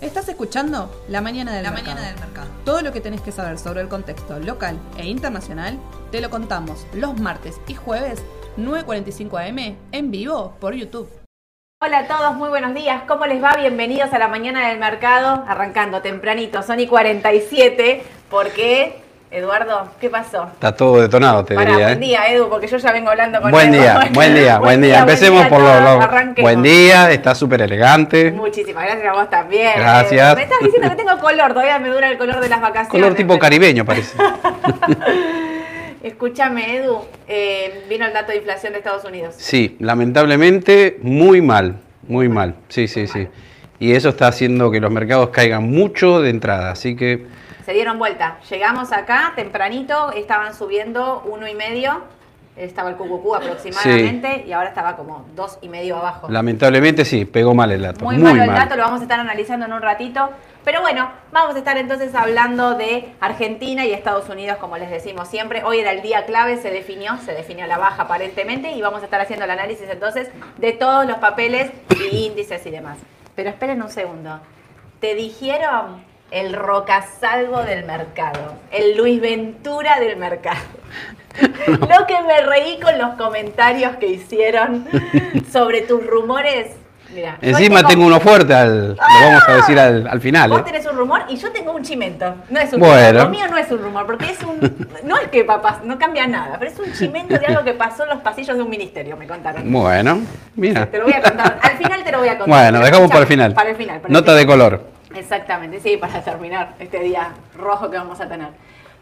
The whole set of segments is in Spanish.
Estás escuchando La Mañana del, La mercado. Mañana del Mercado. Todo lo que tenés que saber sobre el contexto local e internacional te lo contamos los martes y jueves 9.45 am en vivo por YouTube. Hola a todos, muy buenos días. ¿Cómo les va? Bienvenidos a la mañana del mercado. Arrancando tempranito, son y 47. ¿Por qué? Eduardo, ¿qué pasó? Está todo detonado, te Pará, diría. buen ¿eh? día, Edu, porque yo ya vengo hablando con Buen Edu. día, buen día, buen día. Empecemos por a lo, lo-. Buen día, está súper elegante. Muchísimas gracias a vos también. Gracias. Edu. Me estás diciendo que tengo color, todavía me dura el color de las vacaciones. Color tipo pero- caribeño parece. Escúchame, Edu, eh, vino el dato de inflación de Estados Unidos. Sí, lamentablemente muy mal, muy mal. Sí, sí, sí. Y eso está haciendo que los mercados caigan mucho de entrada, así que Se dieron vuelta. Llegamos acá tempranito, estaban subiendo uno y medio, estaba el cucucú aproximadamente y ahora estaba como dos y medio abajo. lamentablemente sí, pegó mal el dato. Muy, Muy, malo el mal. dato, lo vamos a estar analizando en un ratito. Pero bueno, vamos a estar entonces hablando de Argentina y Estados Unidos, como les decimos siempre. Hoy era el día clave, se definió, se definió la baja aparentemente y vamos a estar haciendo el análisis entonces de todos los papeles y índices y demás. Pero esperen un segundo. ¿Te dijeron el rocasalvo del mercado? El Luis Ventura del mercado. Lo que me reí con los comentarios que hicieron sobre tus rumores. Mira, yo Encima tengo uno fuerte, al- lo vamos a decir al, al final. Vos ¿eh? tenés un rumor y yo tengo un chimento. No es un Bueno. rumor. Lo mío no es un rumor, porque es un. No es que papá, no cambia nada, pero es un chimento de algo que pasó en los pasillos de un ministerio, me contaron. Bueno, mira. Te lo voy a contar. Al final te lo voy a contar. Bueno, dejamos para el final. Para el final. para el Nota final. de color. Exactamente, sí, para terminar este día rojo que vamos a tener.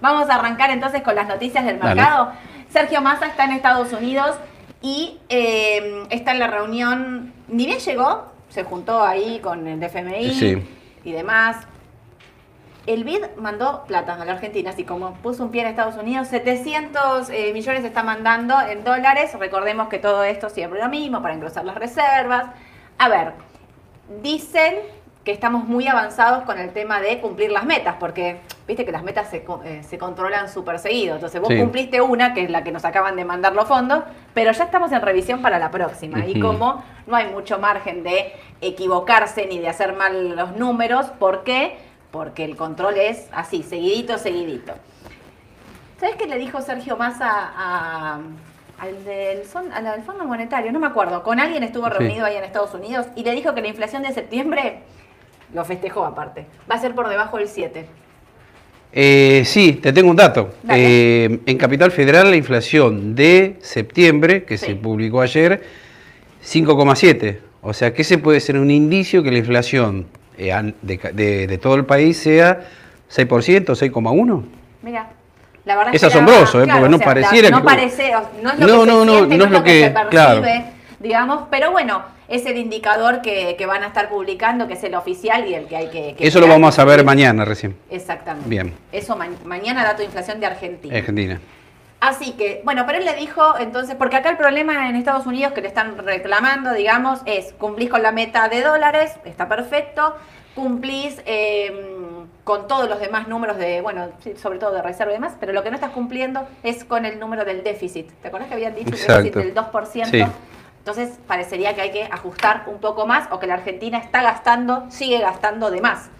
Vamos a arrancar entonces con las noticias del Dale. mercado. Sergio Massa está en Estados Unidos y eh, está en la reunión, ni bien llegó, se juntó ahí con el FMI Sí. y demás. El BID mandó plata a la Argentina, así como puso un pie en Estados Unidos, 700 eh, millones está mandando en dólares. Recordemos que todo esto siempre lo mismo, para engrosar las reservas. A ver, dicen que estamos muy avanzados con el tema de cumplir las metas, porque viste que las metas se, eh, se controlan súper seguido. Entonces vos Sí. cumpliste una, que es la que nos acaban de mandar los fondos, pero ya estamos en revisión para la próxima. Y como no hay mucho margen de equivocarse ni de hacer mal los números, ¿por qué? Porque el control es así, seguidito, seguidito. ¿Sabes qué le dijo Sergio Massa a- al del, son- a la del Fondo Monetario? No me acuerdo. Con alguien estuvo Sí. reunido ahí en Estados Unidos y le dijo que la inflación de septiembre, lo festejó aparte, va a ser por debajo del 7. Eh, sí, te tengo un dato. Eh, en Capital Federal la inflación de septiembre, que Sí. se publicó ayer, 5,7. O sea que ese puede ser un indicio que la inflación eh, de, de- de todo el país sea 6%, 6,1. Mira. La verdad Es que asombroso, ¿eh? claro, Porque no o sea, pareciera No que- parece, no es lo No, que no, se no, siente, no es lo que- se percibe, claro. digamos, pero bueno, es el indicador que, que van a estar publicando, que es el oficial y el que hay que... que Eso lo vamos a ver mañana recién. Exactamente. Bien. Eso ma- mañana dato de inflación de Argentina. Argentina. Así que, bueno, pero él le dijo entonces, porque acá el problema en Estados Unidos que le están reclamando, digamos, es cumplís con la meta de dólares, está perfecto, cumplís eh, con todos los demás números de, bueno, sobre todo de reserva y demás, pero lo que no estás cumpliendo es con el número del déficit. ¿Te acuerdas que habían dicho un déficit Exacto. del 2%? Sí. Entonces parecería que hay que ajustar un poco más o que la Argentina está gastando, sigue gastando de más.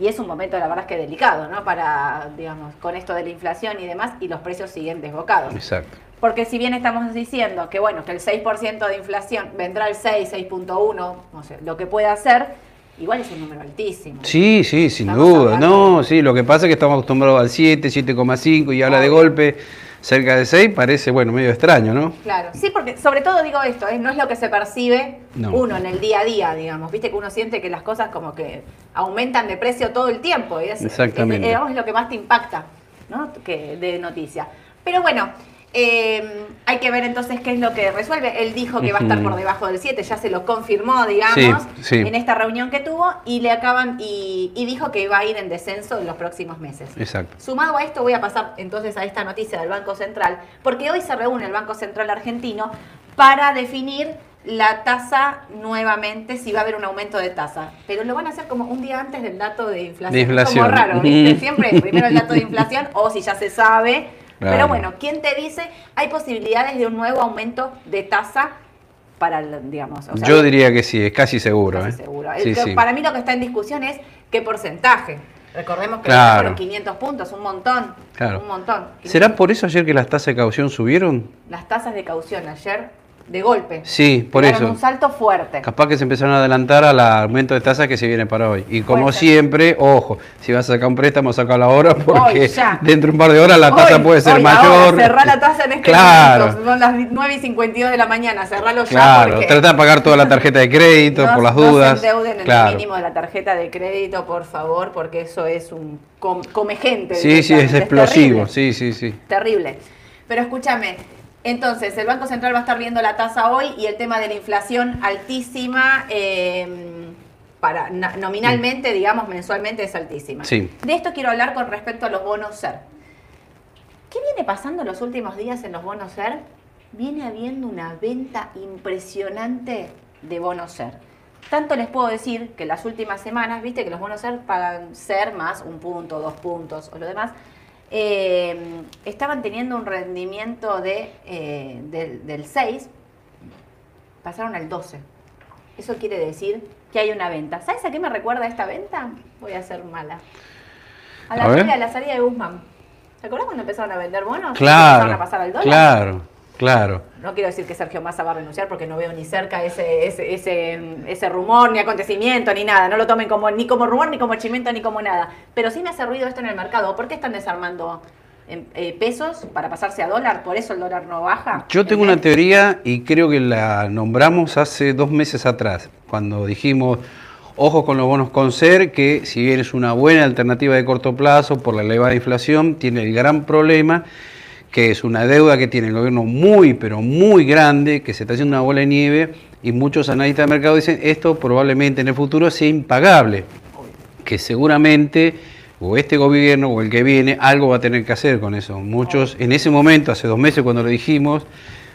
Y es un momento, la verdad, es que delicado, ¿no? Para, digamos, con esto de la inflación y demás, y los precios siguen desbocados. Exacto. Porque si bien estamos diciendo que, bueno, que el 6% de inflación vendrá el 6, 6.1, no sé, lo que pueda ser, igual es un número altísimo. Sí, sí, sin Estamos duda. No, sí, lo que pasa es que estamos acostumbrados al 7, 7,5 y habla de golpe cerca de 6, parece, bueno, medio extraño, ¿no? Claro, sí, porque sobre todo digo esto, ¿eh? no es lo que se percibe No. uno en el día a día, digamos. Viste que uno siente que las cosas como que aumentan de precio todo el tiempo. Y es, Exactamente. Es, digamos, es lo que más te impacta, ¿no? Que de noticia. Pero bueno, eh, hay que ver entonces qué es lo que resuelve. Él dijo que va a estar por debajo del 7, ya se lo confirmó, digamos, Sí, sí. en esta reunión que tuvo y le acaban y, y dijo que iba a ir en descenso en los próximos meses. Exacto. Sumado a esto, voy a pasar entonces a esta noticia del Banco Central, porque hoy se reúne el Banco Central argentino para definir la tasa nuevamente, si va a haber un aumento de tasa. Pero lo van a hacer como un día antes del dato de inflación. De inflación. Como raro, ¿viste? Siempre primero el dato de inflación o si ya se sabe. Claro. Pero bueno, ¿quién te dice? Hay posibilidades de un nuevo aumento de tasa para, el, digamos. o sea, Yo diría que sí, es casi seguro. casi ¿eh? seguro. El Sí, que- sí. Para mí lo que está en discusión es qué porcentaje. Recordemos que Claro. fueron 500 puntos, un montón. Claro. Un montón. ¿Será por eso ayer que las tasas de caución subieron? Las tasas de caución ayer, de golpe. Sí, por pegaron eso. un salto fuerte. Capaz que se empezaron a adelantar al aumento de tasas que se viene para hoy. Y como siempre, ojo, si vas a sacar un préstamo, sacalo ahora porque ya. dentro de un par de horas la tasa puede ser hoy, mayor. Cerrá la tasa en este Claro. momento. Son las 9 y 52 de la mañana. Cerralo ya. Claro, porque trata de pagar toda la tarjeta de crédito no, por las no dudas. se endeuden en claro. el mínimo de la tarjeta de crédito, por favor, porque eso es un com- come gente. Sí, sí, es explosivo. Sí, sí, sí. Terrible. Pero escúchame, entonces el Banco Central va a estar viendo la tasa hoy y el tema de la inflación altísima, eh, para, na- nominalmente, digamos, mensualmente es altísima. Sí. De esto quiero hablar con respecto a los bonos SER. ¿Qué viene pasando en los últimos días en los bonos SER? Viene habiendo una venta impresionante de bonos SER. Tanto les puedo decir que las últimas semanas, viste que los bonos SER pagan SER más un punto, dos puntos o lo demás, eh, estaban teniendo un rendimiento de, eh, del, del 6, pasaron al 12. Eso quiere decir que hay una venta. ¿Sabes a qué me recuerda esta venta? Voy a ser mala. A la, A ver. salida, a la salida de Guzmán. ¿Te acuerdas cuando empezaron a vender bonos? Claro. Empezaron a pasar al dólar. Claro, claro. No quiero decir que Sergio Massa va a renunciar porque no veo ni cerca ese, ese, ese, ese rumor, ni acontecimiento, ni nada. No lo tomen como, ni como rumor, ni como chimento, ni como nada. Pero sí me hace ruido esto en el mercado. ¿Por qué están desarmando em, eh, pesos para pasarse a dólar? ¿Por eso el dólar no baja? Yo tengo una teoría y creo que la nombramos hace dos meses atrás, cuando dijimos, ojo con los bonos con ser, que si bien es una buena alternativa de corto plazo por la elevada inflación, tiene el gran problema que es una deuda que tiene el gobierno muy, pero muy grande, que se está haciendo una bola de nieve y muchos analistas de mercado dicen esto probablemente en el futuro sea impagable, que seguramente o este gobierno o el que viene algo va a tener que hacer con eso. Muchos, en ese momento, hace dos meses cuando lo dijimos,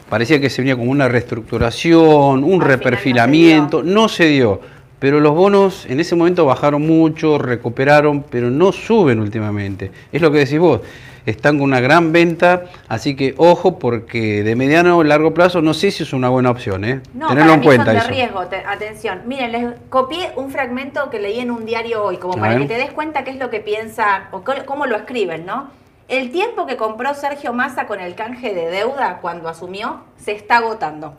parecía que se venía como una reestructuración, un Al final no se reperfilamiento, no se dio. Pero los bonos en ese momento bajaron mucho, recuperaron, pero no suben últimamente. Es lo que decís vos. Están con una gran venta, así que ojo, porque de mediano o largo plazo no sé si es una buena opción, ¿eh? No, Tenerlo para en mí cuenta son de eso. riesgo. te- atención. Miren, les copié un fragmento que leí en un diario hoy, como para que te des cuenta qué es lo que piensa o cómo lo escriben, ¿no? El tiempo que compró Sergio Massa con el canje de deuda cuando asumió se está agotando.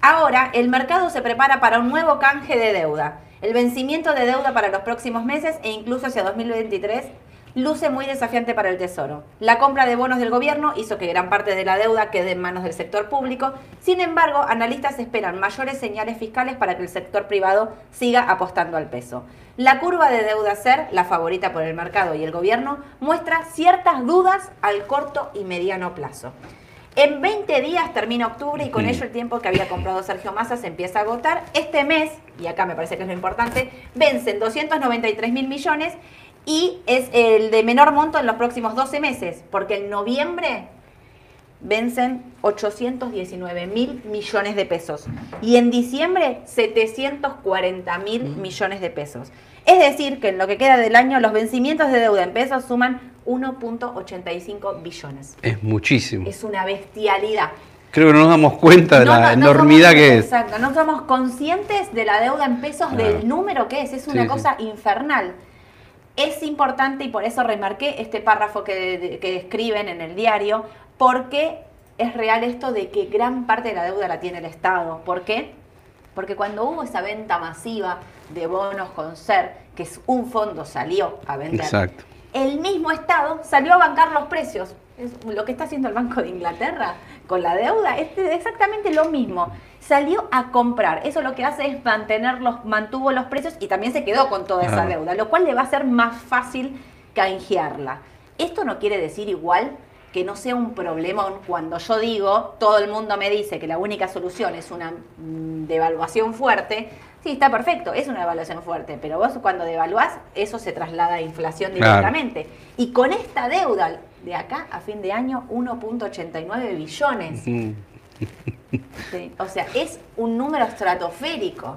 Ahora, el mercado se prepara para un nuevo canje de deuda. El vencimiento de deuda para los próximos meses e incluso hacia 2023 luce muy desafiante para el Tesoro. La compra de bonos del gobierno hizo que gran parte de la deuda quede en manos del sector público. Sin embargo, analistas esperan mayores señales fiscales para que el sector privado siga apostando al peso. La curva de deuda SER, la favorita por el mercado y el gobierno, muestra ciertas dudas al corto y mediano plazo. En 20 días termina octubre y con ello el tiempo que había comprado Sergio Massa se empieza a agotar. Este mes, y acá me parece que es lo importante, vencen 293 mil millones y es el de menor monto en los próximos 12 meses, porque en noviembre vencen 819 mil millones de pesos y en diciembre 740 mil millones de pesos. Es decir, que en lo que queda del año los vencimientos de deuda en pesos suman 1.85 billones. Es muchísimo. Es una bestialidad. Creo que no nos damos cuenta de No, la no, no enormidad somos- que es. Exacto, no somos conscientes de la deuda en pesos, Claro. del número que es, es una Sí, sí. cosa infernal. Es importante y por eso remarqué este párrafo que, que escriben en el diario, porque es real esto de que gran parte de la deuda la tiene el Estado. ¿Por qué? Porque cuando hubo esa venta masiva de bonos con SER, que es un fondo salió a vender, Exacto. el mismo Estado salió a bancar los precios. Es lo que está haciendo el Banco de Inglaterra con la deuda es exactamente lo mismo. Salió a comprar. Eso lo que hace es mantenerlos, mantuvo los precios y también se quedó con toda esa deuda, lo cual le va a ser más fácil canjearla. Esto no quiere decir igual que no sea un problemón cuando yo digo, todo el mundo me dice que la única solución es una mm, devaluación fuerte. Sí, está perfecto, es una devaluación fuerte, pero vos cuando devaluás, eso se traslada a inflación Claro. directamente. Y con esta deuda de acá a fin de año, 1.89 billones. Sí, O sea, es un número estratosférico.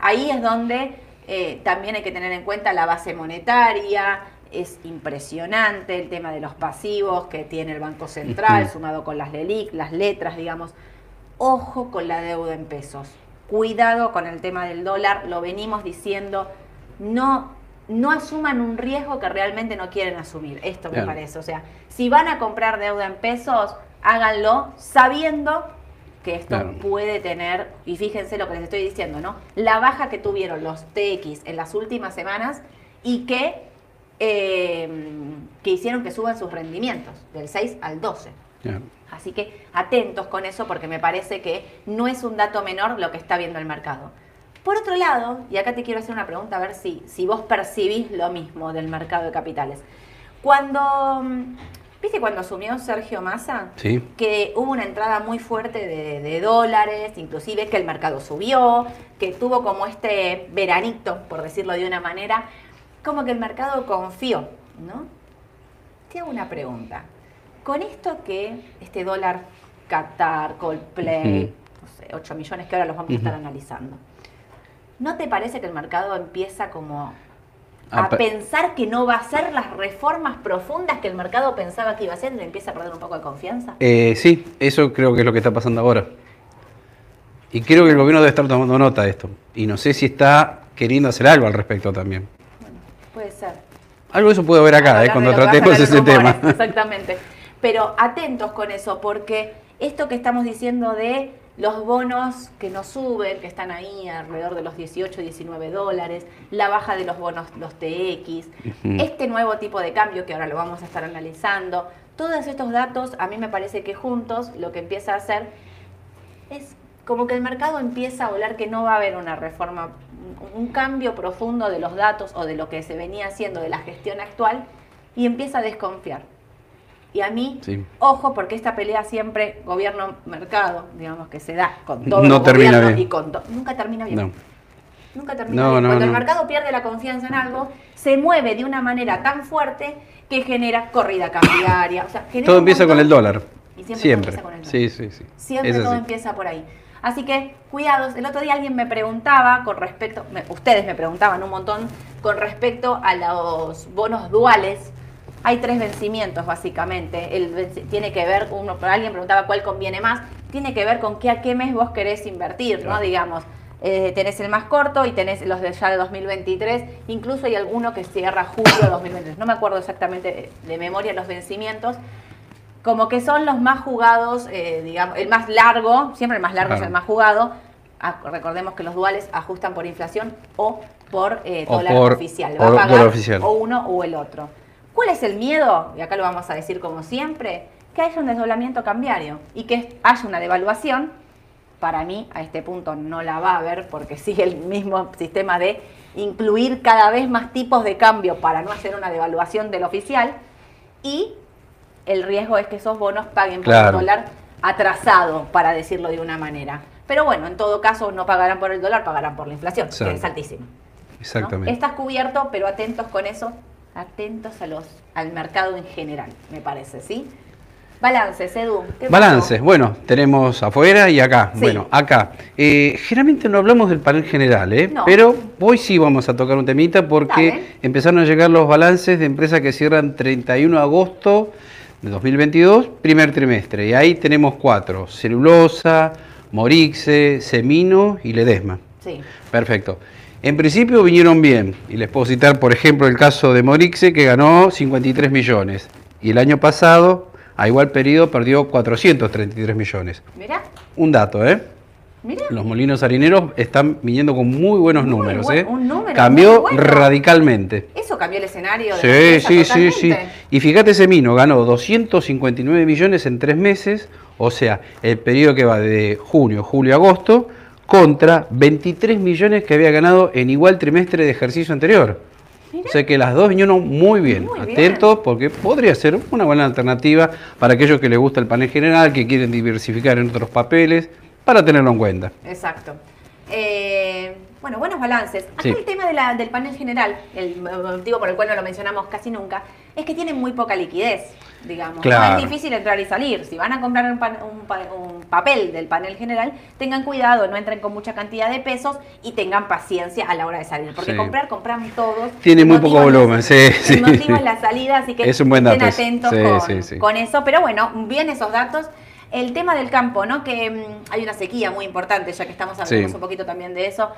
Ahí es donde eh, también hay que tener en cuenta la base monetaria. Es impresionante el tema de los pasivos que tiene el Banco Central, sumado con las LELIC, las letras, digamos. ojo con la deuda en pesos. Cuidado con el tema del dólar, lo venimos diciendo, no, no asuman un riesgo que realmente no quieren asumir. Esto me parece. O sea, si van a comprar deuda en pesos, háganlo sabiendo que esto Claro. puede tener, y fíjense lo que les estoy diciendo, ¿no? La baja que tuvieron los TX en las últimas semanas y que, eh, que hicieron que suban sus rendimientos del 6 al 12. Claro. Así que atentos con eso porque me parece que no es un dato menor lo que está viendo el mercado. Por otro lado, y acá te quiero hacer una pregunta a ver si, si vos percibís lo mismo del mercado de capitales. Cuando, mm, ¿viste cuando asumió Sergio Massa? Sí. Que hubo una entrada muy fuerte de, de dólares, inclusive que el mercado subió, que tuvo como este veranito, por decirlo de una manera, como que el mercado confió, ¿no? Te hago una pregunta. Con esto que este dólar Qatar, Coldplay, no sé, 8 millones que ahora los vamos a estar analizando, ¿no te parece que el mercado empieza como a pe- pensar que no va a hacer las reformas profundas que el mercado pensaba que iba a hacer y le empieza a perder un poco de confianza? Eh, sí, eso creo que es lo que está pasando ahora. Y creo que el gobierno debe estar tomando nota de esto. Y no sé si está queriendo hacer algo al respecto también. Bueno, puede ser. Algo de eso puede haber acá, eh, cuando tratemos ese tema. Exactamente. Pero atentos con eso, porque esto que estamos diciendo de los bonos que no suben, que están ahí alrededor de los 18, 19 dólares, la baja de los bonos, los TX, este nuevo tipo de cambio que ahora lo vamos a estar analizando, todos estos datos a mí me parece que juntos lo que empieza a hacer es como que el mercado empieza a hablar que no va a haber una reforma, un cambio profundo de los datos o de lo que se venía haciendo de la gestión actual y empieza a desconfiar. Y a mí, Sí. ojo, porque esta pelea siempre gobierno-mercado, digamos que se da con todo No termina bien. y con to- nunca termina bien. No. Nunca termina No, bien. no, Cuando el mercado pierde la confianza en algo, se mueve de una manera tan fuerte que genera corrida cambiaria. O sea, genera Todo empieza con el dólar. Y siempre, todo Siempre. empieza con el dólar. Sí, sí, sí. Siempre todo empieza por ahí. Así que, cuidados. El otro día alguien me preguntaba con respecto, me- ustedes me preguntaban un montón con respecto a los bonos duales. Hay tres vencimientos básicamente. El tiene que ver, uno, alguien preguntaba cuál conviene más. Tiene que ver con qué a qué mes vos querés invertir, ¿no? Digamos, eh, tenés el más corto y tenés los de ya de 2023. Incluso hay alguno que cierra julio de 2023. No me acuerdo exactamente de memoria los vencimientos como que son los más jugados, eh, digamos, el más largo, siempre el más largo es el más jugado. Ah, recordemos que los duales ajustan por inflación o por eh, O dólar por- oficial. o Va a dólar pagar oficial. o uno o el otro. ¿Cuál es el miedo? Y acá lo vamos a decir como siempre, que haya un desdoblamiento cambiario y que haya una devaluación. Para mí, a este punto no la va a haber porque sigue el mismo sistema de incluir cada vez más tipos de cambio para no hacer una devaluación del oficial. Y el riesgo es que esos bonos paguen por el dólar atrasado, para decirlo de una manera. Pero bueno, en todo caso no pagarán por el dólar, pagarán por la inflación, que es altísima. ¿no? Exactamente. Estás cubierto, pero atentos con eso, atentos a los, al mercado en general, me parece, ¿sí? Balances, Edu. Balances, bueno, tenemos afuera y acá. Sí. Bueno, acá. Eh, generalmente no hablamos del panel general, ¿eh? No. pero hoy sí vamos a tocar un temita porque Dale. empezaron a llegar los balances de empresas que cierran 31 de agosto de 2022, primer trimestre. Y ahí tenemos cuatro, Celulosa, Morixe, Semino y Ledesma. Sí. Perfecto. En principio vinieron bien. Y les puedo citar, por ejemplo, el caso de Morixe, que ganó 53 millones. Y el año pasado, a igual periodo, perdió 433 millones. Mirá, Un dato, ¿eh? mirá. Los molinos harineros están viniendo con muy buenos Muy números, buen- ¿eh? un número Cambió bueno. radicalmente. Eso cambió el escenario de la Sí, empresa sí, sí, sí. totalmente. Y fíjate, Semino ganó 259 millones en tres meses, o sea, el periodo que va de junio, julio, agosto, contra 23 millones que había ganado en igual trimestre de ejercicio anterior. O sea que las dos vinieron muy bien. Muy bien. Atentos porque podría ser una buena alternativa para aquellos que les gusta el panel general, que quieren diversificar en otros papeles, para tenerlo en cuenta. Exacto. Eh, bueno, buenos balances. Acá Sí. el tema de la- del panel general, el motivo por el cual no lo mencionamos casi nunca, es que tienen muy poca liquidez, digamos. ¿no? Claro. Es difícil entrar y salir. Si van a comprar un, pan- un un papel del panel general, tengan cuidado, no entren con mucha cantidad de pesos y tengan paciencia a la hora de salir. Porque Sí. comprar, compramos todos. Tiene muy poco volumen, sí, sí. la salida, así que Es un buen estén dato ese. atentos con, eso. Pero bueno, bien esos datos. el tema del campo, ¿no? Que mm, hay una sequía muy importante, ya que estamos hablando Sí. un poquito también de eso.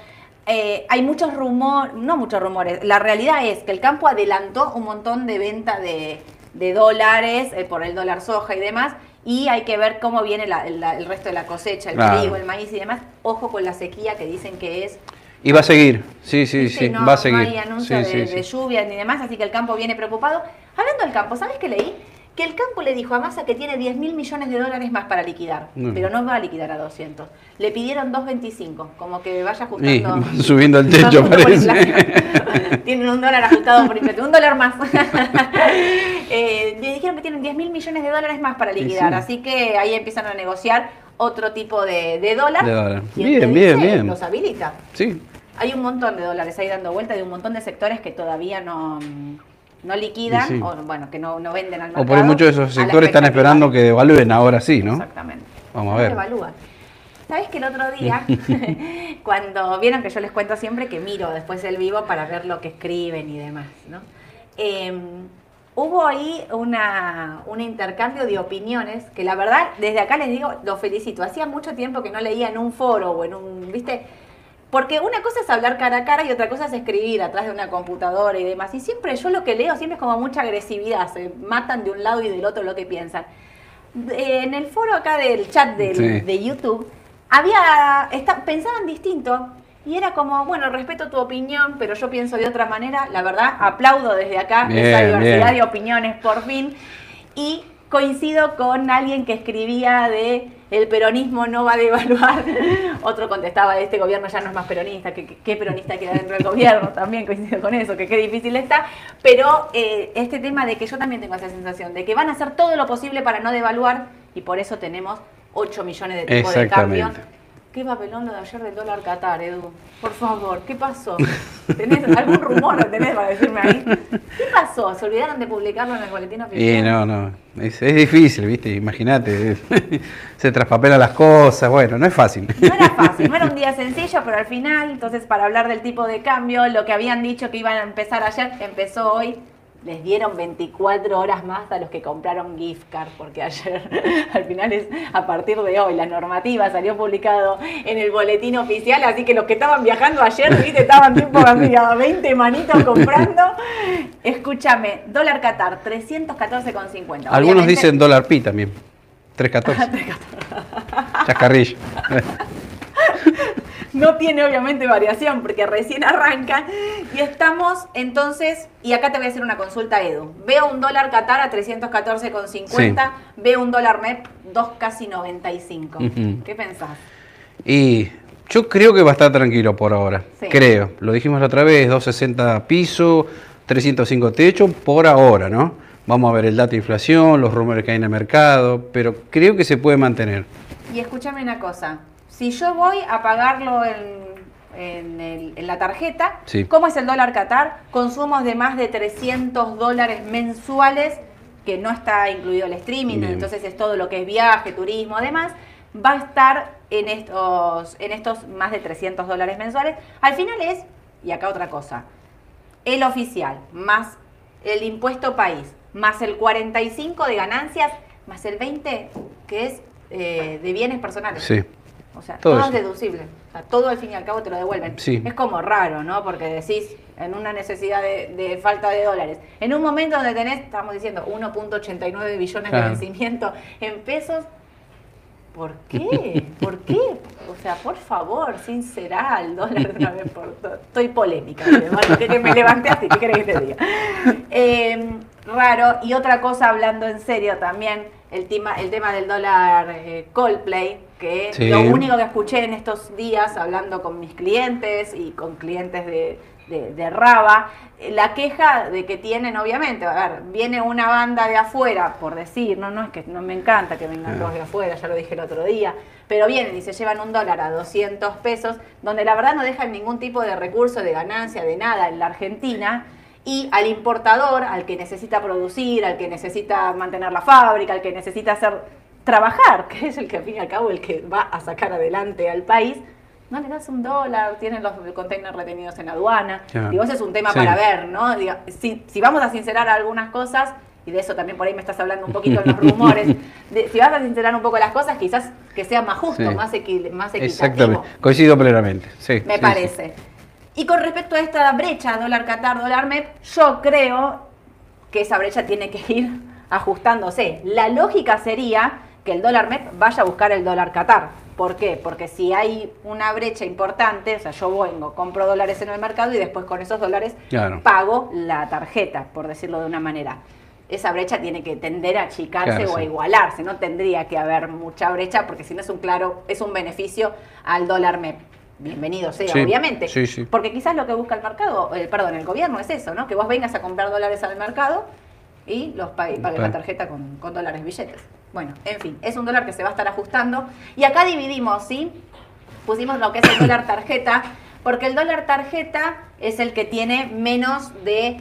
Eh, hay muchos rumores, no muchos rumores, la realidad es que el campo adelantó un montón de venta de, de dólares eh, por el dólar soja y demás, y hay que ver cómo viene la- la- el resto de la cosecha, el Claro. trigo, el maíz y demás. Ojo con la sequía que dicen que es Y va a seguir, sí, sí, sí, no, va a seguir. No hay anuncio Sí, de, sí, de sí. lluvia ni demás, así que el campo viene preocupado. Hablando del campo, ¿sabes qué leí? Que el campo le dijo a Massa que tiene 10 mil millones de dólares más para liquidar, pero no va a liquidar a 200. Le pidieron 2.25, como que vaya ajustando. subiendo el techo parece. tienen un dólar ajustado por inflación, un dólar más. Eh, le dijeron que tienen 10 mil millones de dólares más para liquidar, sí. así que ahí empiezan a negociar otro tipo de, de dólar. De dólar. Bien, bien, bien. Los habilita. Sí, Hay un montón de dólares ahí dando vuelta de un montón de sectores que todavía no, no liquidan sí. o bueno, que no, no venden al mercado. o por muchos de esos sectores están esperando que devalúen ahora sí, ¿no? Exactamente. Vamos a ver. devalúan. ¿Sabes que el otro día, cuando vieron que yo les cuento siempre que miro después el vivo para ver lo que escriben y demás, ¿no? Eh, hubo ahí una, un intercambio de opiniones que la verdad, desde acá les digo, los felicito. Hacía mucho tiempo que no leía en un foro o en un, ¿viste? Porque una cosa es hablar cara a cara y otra cosa es escribir atrás de una computadora y demás. Y siempre yo lo que leo siempre es como mucha agresividad, se matan de un lado y del otro lo que piensan. En el foro acá del chat del- Sí. de YouTube, había, está- pensaban distinto y era como, bueno, respeto tu opinión, pero yo pienso de otra manera. La verdad, aplaudo desde acá Bien, esa diversidad bien. de opiniones por fin. Y coincido con alguien que escribía de el peronismo no va a devaluar. Otro contestaba, este gobierno ya no es más peronista, que qué peronista queda dentro del gobierno, también coincido con eso, que qué difícil está. Pero eh, este tema de que yo también tengo esa sensación, de que van a hacer todo lo posible para no devaluar y por eso tenemos 8 millones de tipos de cambio. Qué papelón lo de ayer del dólar Qatar, Edu. Por favor, ¿qué pasó? ¿Tenés algún rumor tenés para decirme ahí? ¿Qué pasó? ¿Se olvidaron de publicarlo en el boletín oficial? Y no, no, es, es difícil, ¿viste? Imagínate, se traspapelan las cosas, bueno, no es fácil. No era fácil, no era un día sencillo, pero al final, entonces para hablar del tipo de cambio, lo que habían dicho que iban a empezar ayer, empezó hoy. Les dieron 24 horas más a los que compraron gift card, porque ayer, al final es a partir de hoy, la normativa salió publicado en el boletín oficial, así que los que estaban viajando ayer, viste, estaban así, a 20 manitos comprando. Escúchame, dólar Qatar, 314,50. Algunos dicen dólar pi también, 3.14. Chascarrillo. No tiene obviamente variación porque recién arranca y estamos entonces, y acá te voy a hacer una consulta Edu. Veo un dólar Qatar a 314,50, veo un dólar MEP 2 casi 95. Ujú. ¿Qué pensás? Y yo creo que va a estar tranquilo por ahora. Sí. Creo. Lo dijimos la otra vez, 260 piso, 305 techo por ahora, ¿no? Vamos a ver el dato de inflación, los rumores que hay en el mercado, pero creo que se puede mantener. Y escúchame una cosa, si yo voy a pagarlo en, en el- en la tarjeta, Sí. ¿cómo es el dólar Qatar? Consumos de más de 300 dólares mensuales, que no está incluido el streaming, Bien. entonces es todo lo que es viaje, turismo, además, va a estar en estos, en estos más de 300 dólares mensuales. Al final es, y acá otra cosa, el oficial, más el impuesto país, más el 45 de ganancias, más el 20 que es eh, de bienes personales. Sí. O sea, Todo es deducible. O sea, todo al fin y al cabo te lo devuelven. Sí. Es como raro, ¿no? Porque decís, en una necesidad de, de falta de dólares, en un momento donde tenés, estamos diciendo, 1.89 billones Claro. de vencimiento en pesos, ¿por qué? ¿Por qué? O sea, por favor, sincerá el dólar de una vez por todas. Estoy polémica, que, que me levanté así, ¿qué querés que te diga? Eh, raro, y otra cosa, hablando en serio también, el tema, el tema del dólar eh, Coldplay, que Sí. lo único que escuché en estos días, hablando con mis clientes y con clientes de, de, de Raba, eh, la queja de que tienen, obviamente, a ver, viene una banda de afuera, por decir, no, no es que no me encanta que vengan Ah. todos de afuera, ya lo dije el otro día, pero vienen y se llevan un dólar a 200 pesos, donde la verdad no dejan ningún tipo de recurso, de ganancia, de nada en la Argentina. Y al importador, al que necesita producir, al que necesita mantener la fábrica, al que necesita hacer trabajar, que es el que al fin y al cabo el que va a sacar adelante al país, no le das un dólar, tienen los containers retenidos en aduana. Claro. Digo, ese es un tema Sí. para ver, ¿no? Digo, si, si vamos a sincerar algunas cosas, y de eso también por ahí me estás hablando un poquito en los rumores, de- si vas a sincerar un poco las cosas, quizás que sea más justo, Sí. más, equi- más equitativo. Exactamente, coincido plenamente. Sí, Me sí, parece. Y con respecto a esta brecha dólar Qatar, dólar MEP, yo creo que esa brecha tiene que ir ajustándose. La lógica sería que el dólar MEP vaya a buscar el dólar Qatar. ¿Por qué? Porque si hay una brecha importante, o sea, yo vengo, compro dólares en el mercado y después con esos dólares Claro. pago la tarjeta, por decirlo de una manera. Esa brecha tiene que tender a achicarse Claro, o a sí. igualarse, no tendría que haber mucha brecha porque si no es un claro, es un beneficio al dólar MEP. Bienvenido sea, Sí, obviamente. sí, sí. Porque quizás lo que busca el mercado, el, perdón, el gobierno es eso, ¿no? Que vos vengas a comprar dólares al mercado y los pagues, pagues la tarjeta con, con dólares billetes. Bueno, en fin, es un dólar que se va a estar ajustando. Y acá dividimos, ¿sí? Pusimos lo que es el dólar tarjeta, porque el dólar tarjeta es el que tiene menos de...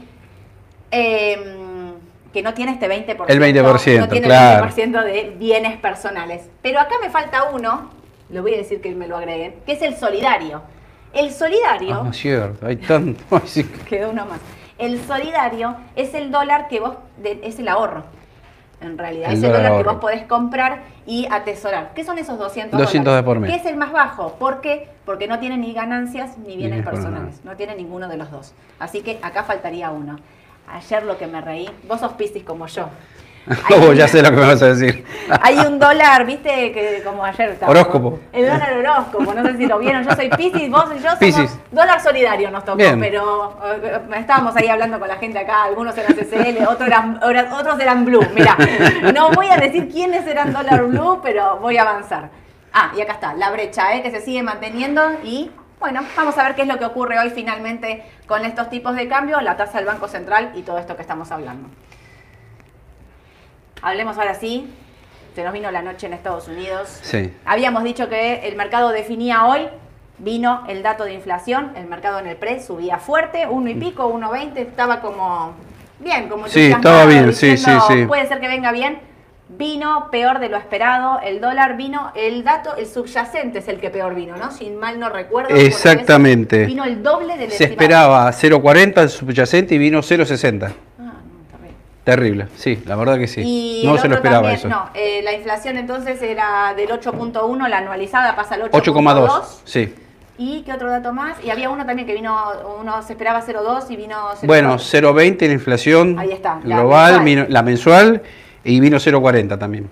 em, que no tiene este 20%. El 20%, no tiene claro. el 20% de bienes personales. Pero acá me falta uno, le voy a decir que me lo agreguen, que es el solidario. El solidario... Ah, cierto, hay tanto. Quedó uno más. El solidario es el dólar que vos, de- es el ahorro. En realidad, El es el dólar dólar que vos podés comprar y atesorar. ¿Qué son esos 200 200 dólares? de por mes. ¿Qué es el más bajo? ¿Por qué? Porque no tiene ni ganancias ni bienes personales. No tiene ninguno de los dos. Así que acá faltaría uno. Ayer lo que me reí, vos sos Piscis como yo. Oh, ya sé lo que me vas a decir. Hay un dólar, viste, que como ayer estaba. Horóscopo. El dólar horóscopo, no sé si lo vieron. Yo soy Piscis, vos y yo somos Piscis. dólar solidario nos tocó, Bien. pero eh, estábamos ahí hablando con la gente acá, algunos eran CCL, otros eran, otros eran blue. Mira, no voy a decir quiénes eran dólar blue, pero voy a avanzar. Ah, y acá está, la brecha, ¿eh? que se sigue manteniendo y bueno, vamos a ver qué es lo que ocurre hoy finalmente con estos tipos de cambio, la tasa del Banco Central y todo esto que estamos hablando. Hablemos ahora sí. Se nos vino la noche en Estados Unidos. Sí. Habíamos dicho que el mercado definía hoy. Vino el dato de inflación. El mercado en el pre subía fuerte, uno y pico, 1.20. Estaba como bien, como Sí, estaba bien, sí, diciendo, sí, sí. Puede ser que venga bien. Vino peor de lo esperado. El dólar vino, el dato, el subyacente es el que peor vino, ¿no? Si mal no recuerdo. Exactamente. Vino el doble del Se estimado. esperaba 0.40 el subyacente y vino 0.60. Terrible. Sí, la verdad que sí. Y no se lo esperaba también, eso. No, eh, la inflación entonces era del 8.1, la anualizada pasa al 8.2. 8,2, sí. ¿Y qué otro dato más? Y había uno también que vino, uno se esperaba 0.2 y vino 0.2. Bueno, 0.20 la inflación Ahí está, la global, mensual. la mensual y vino 0.40 también.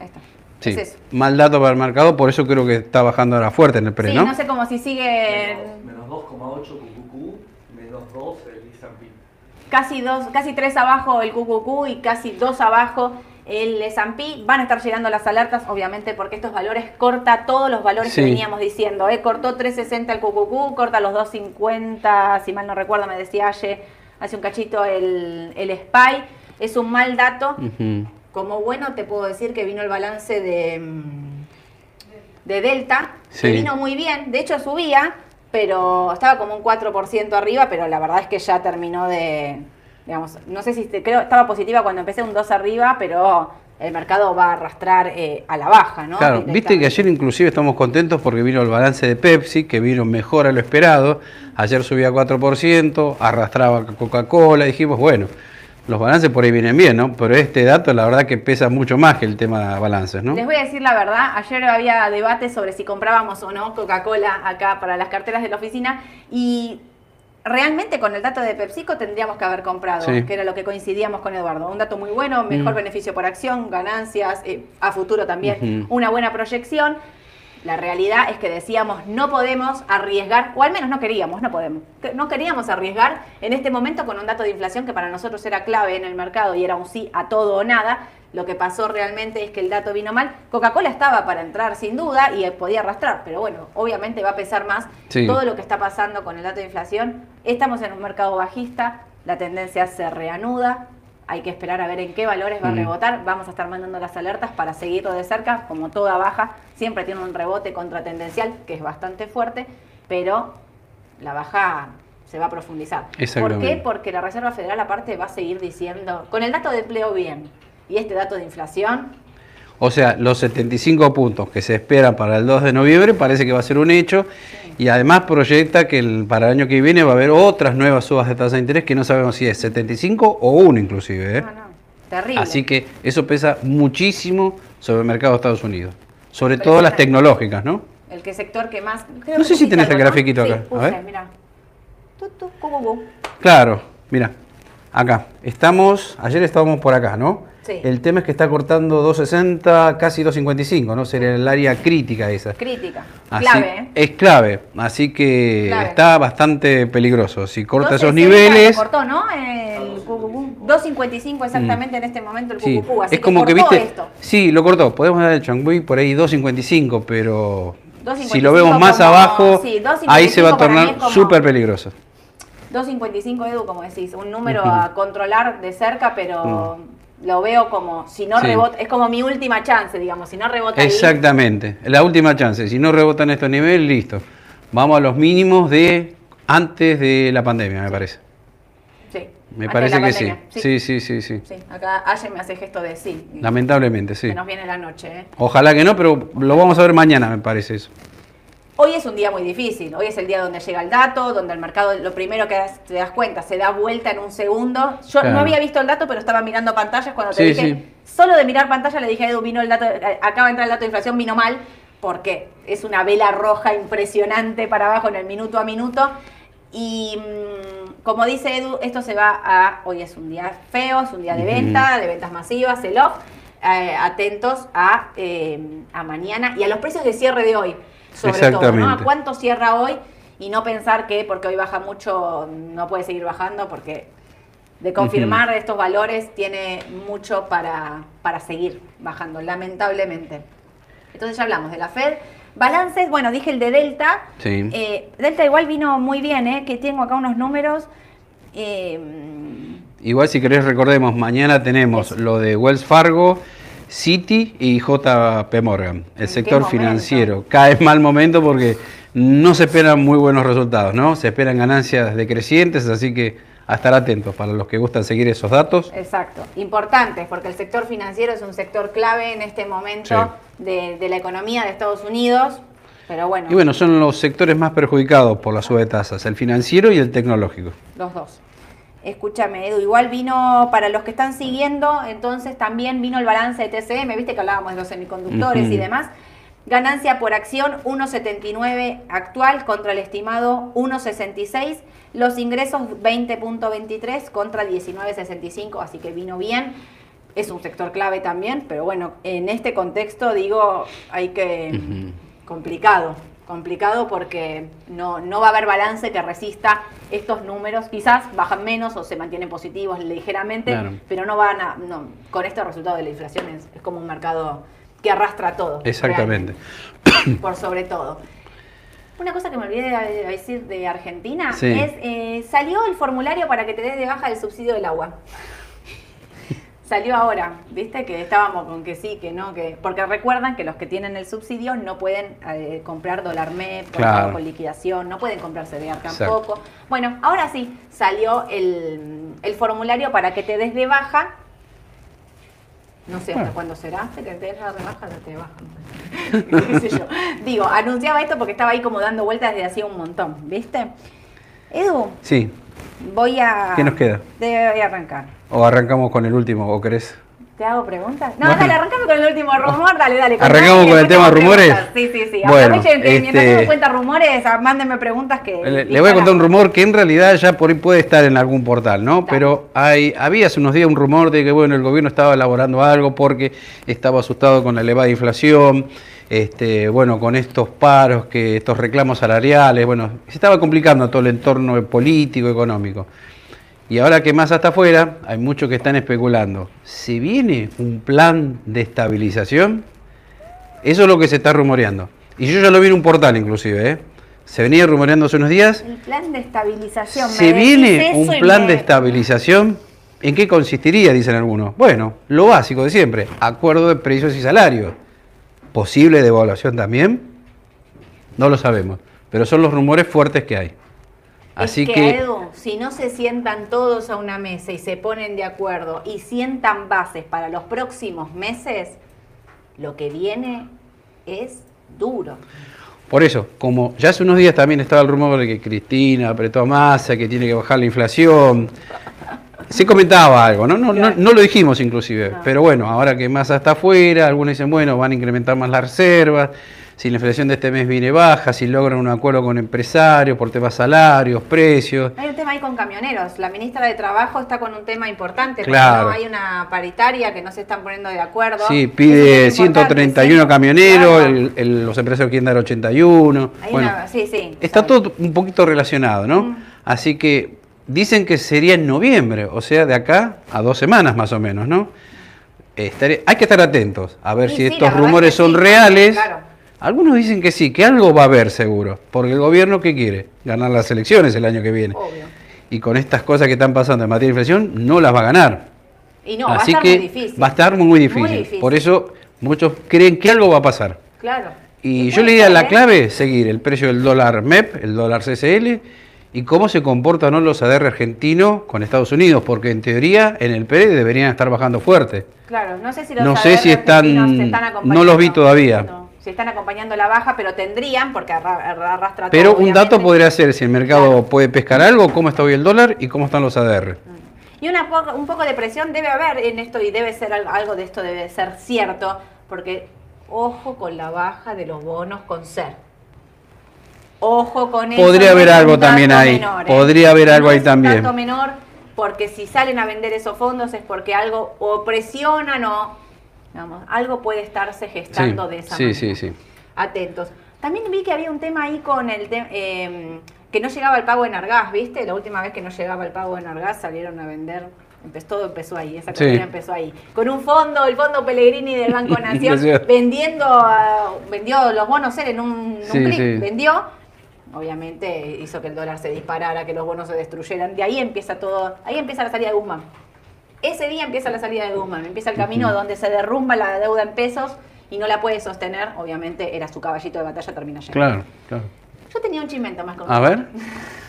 Ahí está. Sí. Es eso. Mal dato para el mercado, por eso creo que está bajando ahora fuerte en el pre, Sí, ¿no? no sé como si sigue Menos 2,8 QQQ, menos 2 el S&P. Casi dos, casi tres abajo el QQQ y casi dos abajo el S&P. Van a estar llegando las alertas, obviamente, porque estos valores corta todos los valores que veníamos diciendo. ¿eh? Cortó 360 el QQQ, corta los 250, si mal no recuerdo, me decía Aye hace un cachito el, el SPY. Es un mal dato. Como bueno, te puedo decir que vino el balance de, mm, de Delta, Sí. que vino muy bien. De hecho, subía, pero estaba como un 4% arriba, pero la verdad es que ya terminó de. Digamos, no sé si te- creo estaba positiva cuando empecé un 2 arriba, pero el mercado va a arrastrar eh, a la baja, ¿no? Claro, viste que Directamente. ayer inclusive estamos contentos porque vino el balance de Pepsi, que vino mejor a lo esperado. Ayer subía 4%, arrastraba Coca-Cola, dijimos, bueno, los balances por ahí vienen bien, ¿no? Pero este dato la verdad que pesa mucho más que el tema de balances, ¿no? Les voy a decir la verdad, ayer había debate sobre si comprábamos o no Coca-Cola acá para las carteras de la oficina y realmente con el dato de PepsiCo tendríamos que haber comprado, Sí. que era lo que coincidíamos con Eduardo. Un dato muy bueno, mejor Mm. beneficio por acción, ganancias, eh, a futuro también una buena proyección. La realidad es que decíamos no podemos arriesgar, o al menos no queríamos, no podemos, no queríamos arriesgar en este momento con un dato de inflación que para nosotros era clave en el mercado y era un sí a todo o nada. Lo que pasó realmente es que el dato vino mal. Coca-Cola estaba para entrar sin duda y podía arrastrar, pero bueno, obviamente va a pesar más Sí. todo lo que está pasando con el dato de inflación. Estamos en un mercado bajista, la tendencia se reanuda. Hay que esperar a ver en qué valores va a Mm. rebotar. Vamos a estar mandando las alertas para seguirlo de cerca. Como toda baja, siempre tiene un rebote contratendencial que es bastante fuerte, pero la baja se va a profundizar. ¿Por qué? Porque la Reserva Federal aparte va a seguir diciendo, con el dato de empleo bien y este dato de inflación, O sea, los 75 puntos que se esperan para el 2 de noviembre parece que va a ser un hecho y además proyecta que el- para el año que viene va a haber otras nuevas subas de tasa de interés que no sabemos si es 75 o 1 inclusive. ¿eh? no, no, Terrible. Así que eso pesa muchísimo sobre el mercado de Estados Unidos. Sobre Pero todo las tecnológicas, ¿no? El que sector que más. creo No sé si tenés el grafiquito Sí, acá. A ver. tu, cu, cu, cu. Claro, mira, acá. Estamos, ayer estábamos por acá, ¿no? Sí. El tema es que está cortando 260, casi 255, ¿no? Sería el área crítica esa. Crítica. Así- Clave, ¿eh? Es clave, así que Clave. está bastante peligroso. Si corta esos 260 niveles, cortó, ¿no? El cucucú. 2.55 exactamente en este momento el Mm. sí, cucucú. Así es como que, cortó viste, esto. sí, lo cortó. Podemos dar el Changui por ahí 255, pero 2.55 si lo vemos más como- abajo, sí, 2.55 ahí se va a tornar súper peligroso. 2.55 Edu, como decís, un número a controlar de cerca, pero lo veo como, si no Sí. rebota, es como mi última chance, digamos, si no rebota ahí, Exactamente, la última chance. Si no rebotan estos niveles, listo. Vamos a los mínimos de antes de la pandemia, me parece. sí, Me parece que sí. Sí, sí, sí, sí. Sí, acá Aye me hace gesto de sí. Lamentablemente, sí. Que nos viene la noche, ¿eh? Ojalá que no, pero lo vamos a ver mañana, me parece eso. Hoy es un día muy difícil, hoy es el día donde llega el dato, donde el mercado, lo primero que das- te das cuenta, se da vuelta en un segundo. Yo Claro. no había visto el dato, pero estaba mirando pantallas cuando te Sí, dije, sí. solo de mirar pantalla le dije a Edu, vino el dato, eh, acaba de entrar el dato de inflación, vino mal, porque es una vela roja impresionante para abajo en el minuto a minuto. Y mm, como dice Edu, esto se va a, hoy es un día feo, es un día de venta, de ventas masivas, el off. eh, atentos a, eh, a mañana y a los precios de cierre de hoy, sobre todo, ¿no? A cuánto cierra hoy y no pensar que porque hoy baja mucho no puede seguir bajando porque de confirmar estos valores tiene mucho para, para seguir bajando, lamentablemente. Entonces ya hablamos de la Fed. Balances, bueno, dije el de Delta. Sí. Eh, Delta igual vino muy bien, ¿eh? que tengo acá unos números. eh, Igual si querés recordemos, mañana tenemos lo de Wells Fargo, Citi y JP Morgan, el sector financiero. Cae mal momento porque no se esperan muy buenos resultados, ¿no? Se esperan ganancias decrecientes, así que a estar atentos para los que gustan seguir esos datos. Exacto, importantes, porque el sector financiero es un sector clave en este momento de, de la economía de Estados Unidos. Pero bueno, Y bueno, son los sectores más perjudicados por la suba de tasas, el financiero y el tecnológico. los dos. Escúchame, Edu, igual vino, para los que están siguiendo, entonces también vino el balance de TCM, viste que hablábamos de los semiconductores y demás. Ganancia por acción 1.79 actual contra el estimado 1.66. Los ingresos 20.23 contra 19.65, así que vino bien. Es un sector clave también, pero bueno, en este contexto digo, hay que... Complicado, complicado porque no, no va a haber balance que resista estos números. Quizás bajan menos o se mantienen positivos ligeramente, Claro. pero no van a... No, con este resultado de la inflación es, es como un mercado que arrastra todo. Exactamente. por sobre todo. Una cosa que me olvidé de decir de Argentina Sí. es, eh, salió el formulario para que te des de baja el subsidio del agua. Salió ahora, viste que estábamos con que sí, que no, que porque recuerdan que los que tienen el subsidio no pueden eh, comprar dólar MEP, Claro. liquidación, no pueden comprar CDR Exacto. tampoco. Bueno, ahora sí salió el, el formulario para que te des de baja. No sé hasta cuándo será, que te des de baja, no te baja. ¿Qué sé yo? Digo, anunciaba esto porque estaba ahí como dando vueltas desde hacía un montón, ¿viste? Edu, Sí, voy a. ¿Qué nos queda? Voy a arrancar. O arrancamos con el último, o querés. ¿Te hago preguntas? No, Bueno. dale, arrancame con el último rumor, dale, dale. ¿Arrancamos con el tema te hago rumores? preguntas. Sí, sí, sí. Bueno, Aprovechen que mientras este- tengo cuenta rumores, ah, mándenme preguntas que... Le, le voy a contar un rumor que en realidad ya por ahí puede estar en algún portal, ¿no? Pero hay, había hace unos días un rumor de que bueno, el gobierno estaba elaborando algo porque estaba asustado con la elevada inflación, este, bueno, con estos paros, que estos reclamos salariales, bueno, se estaba complicando todo el entorno político, económico. Y ahora que más hasta afuera, hay muchos que están especulando. ¿Se viene un plan de estabilización? Eso es lo que se está rumoreando. Y yo ya lo vi en un portal inclusive, ¿eh? Se venía rumoreando hace unos días. El plan de estabilización. ¿Se viene un plan me- de estabilización? ¿En qué consistiría? Dicen algunos. Bueno, lo básico de siempre, acuerdo de precios y salarios. ¿Posible devaluación también? No lo sabemos, pero son los rumores fuertes que hay. Así es que, que, Edu, si no se sientan todos a una mesa y se ponen de acuerdo y sientan bases para los próximos meses, lo que viene es duro. por eso, como ya hace unos días también estaba el rumor de que Cristina apretó a Massa, que tiene que bajar la inflación, se comentaba algo, ¿no? No, no, Claro. no lo dijimos inclusive, No. pero bueno, ahora que Massa está afuera, algunos dicen, bueno, van a incrementar más las reservas, si la inflación de este mes viene baja, si logran un acuerdo con empresarios por temas salarios, precios. Hay un tema ahí con camioneros. La ministra de Trabajo está con un tema importante. porque Claro. no hay una paritaria que no se están poniendo de acuerdo. Sí, pide es importante, 131 sí. camioneros, Claro. el- el- los empresarios quieren dar 81. Hay Bueno, una- sí, sí. está todo un poquito relacionado, ¿no? Mm. Así que dicen que sería en noviembre, o sea, de acá a dos semanas más o menos, ¿no? Estaré- hay que estar atentos a ver Sí, si sí, estos rumores son reales. claro. Algunos dicen que sí, que algo va a haber seguro, porque el gobierno ¿qué quiere? Ganar las elecciones el año que viene. Obvio. Y con estas cosas que están pasando en materia de inflación, no las va a ganar. Y no, Así va a estar que muy difícil. va a estar muy difícil. Muy difícil. Por eso muchos creen que algo va a pasar. Claro. Y yo le diría la ¿eh? clave, seguir el precio del dólar MEP, el dólar CCL, y cómo se comportan ¿no? los ADR argentinos con Estados Unidos, porque en teoría en el PERE deberían estar bajando fuerte. Claro, no sé si los No sé si están- se están acompañando. no los vi todavía. No, si están acompañando la baja, pero tendrían, porque arra- arrastra todo, Pero un obviamente. dato podría ser si el mercado Claro. puede pescar algo, cómo está hoy el dólar y cómo están los ADR. Y una un poco de presión debe haber en esto y debe ser al- algo de esto debe ser cierto, porque ojo con la baja de los bonos con ser. Ojo con eso. Podría haber algo también ahí, menor, ¿eh? podría haber algo No ahí también. Un dato menor porque si salen a vender esos fondos es porque algo o presionan o digamos, algo puede estarse gestando de esa sí, manera. sí, sí. Atentos. También vi que había un tema ahí con el tema que no llegaba el pago en Argas, ¿viste? La última vez que no llegaba el pago en Argas salieron a vender. Empezó, todo empezó ahí, esa Sí. empezó ahí. Con un fondo, el fondo Pellegrini del Banco Nación, Sí. vendiendo, vendió los bonos él en un, Sí, clic, sí. vendió. Obviamente hizo que el dólar se disparara, que los bonos se destruyeran. De ahí empieza todo, ahí empieza la salida de Guzmán. Ese día empieza la salida de Guzmán, empieza el camino donde se derrumba la deuda en pesos y no la puede sostener. Obviamente era su caballito de batalla, termina llegando. Claro, claro. Yo tenía un chimento más con A ver.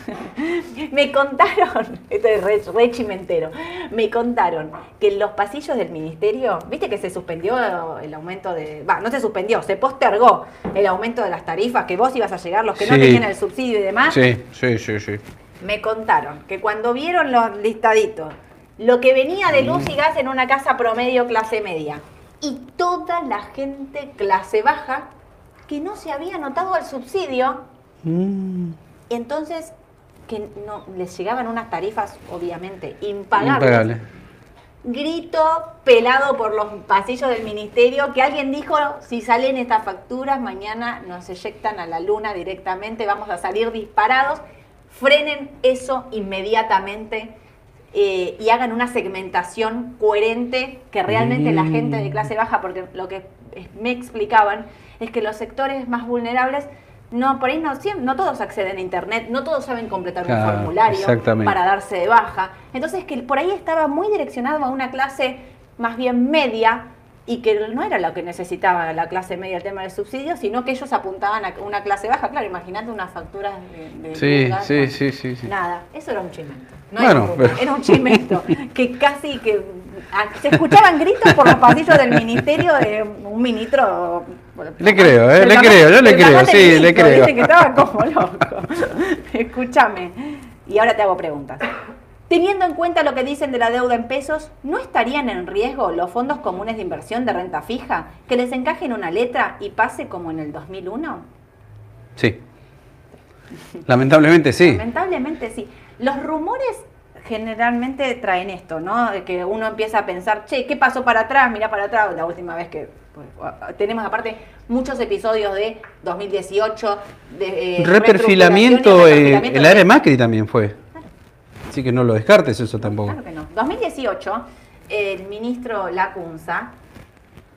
Me contaron, esto es re, re chimentero, me contaron que en los pasillos del ministerio, viste que se suspendió el aumento de, va, no se suspendió, se postergó el aumento de las tarifas, que vos ibas a llegar, los que no tenían el subsidio y demás, Sí, sí, sí, sí. me contaron que cuando vieron los listaditos, lo que venía de luz y gas en una casa promedio clase media, y toda la gente clase baja que no se había notado el subsidio, Mm, entonces, que no les llegaban unas tarifas, obviamente, impagables. impagable. Grito pelado por los pasillos del ministerio que alguien dijo, si salen estas facturas, mañana nos eyectan a la luna directamente, vamos a salir disparados. Frenen eso inmediatamente eh, y hagan una segmentación coherente que realmente la Mm. gente de clase baja, porque lo que me explicaban es que los sectores más vulnerables no, por ahí no, no todos acceden a internet, no todos saben completar un Claro, formulario exactamente. para darse de baja. Entonces que por ahí estaba muy direccionado a una clase más bien media y que no era lo que necesitaba la clase media el tema del subsidio, sino que ellos apuntaban a una clase baja. Claro, imagínate unas facturas de, de Sí, sí, sí, sí, sí. Nada, eso era un chimento. No Bueno, era, un era un chimento que casi que ah, se escuchaban gritos por los pasillos del ministerio de un ministro. Le creo, ¿eh? Le creo, yo le creo, sí, le creo. dice que estaba como loco. Escúchame. Y ahora te hago preguntas. Teniendo en cuenta lo que dicen de la deuda en pesos, ¿no estarían en riesgo los fondos comunes de inversión de renta fija que les encajen una letra y pase como en el 2001? Sí. Lamentablemente sí. Lamentablemente sí. Los rumores generalmente traen esto, ¿no? De que uno empieza a pensar, che, ¿qué pasó para atrás? Mira para atrás, la última vez que pues, tenemos aparte muchos episodios de 2018 de eh, Reperfilamiento, eh, reperfilamiento el de- área Macri también fue. Así que no lo descartes eso tampoco. Claro que no. 2018, el ministro Lacunza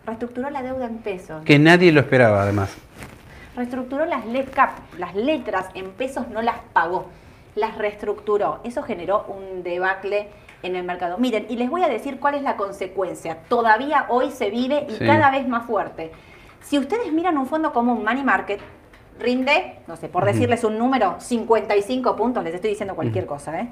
reestructuró la deuda en pesos. Que nadie lo esperaba además. Reestructuró las LECAP, las letras en pesos no las pagó, las reestructuró. Eso generó un debacle en el mercado. Miren, y les voy a decir cuál es la consecuencia. Todavía hoy se vive y Sí. cada vez más fuerte. Si ustedes miran un fondo como un money market, rinde, no sé, por decirles un número, 55 puntos, les estoy diciendo cualquier cosa, ¿eh?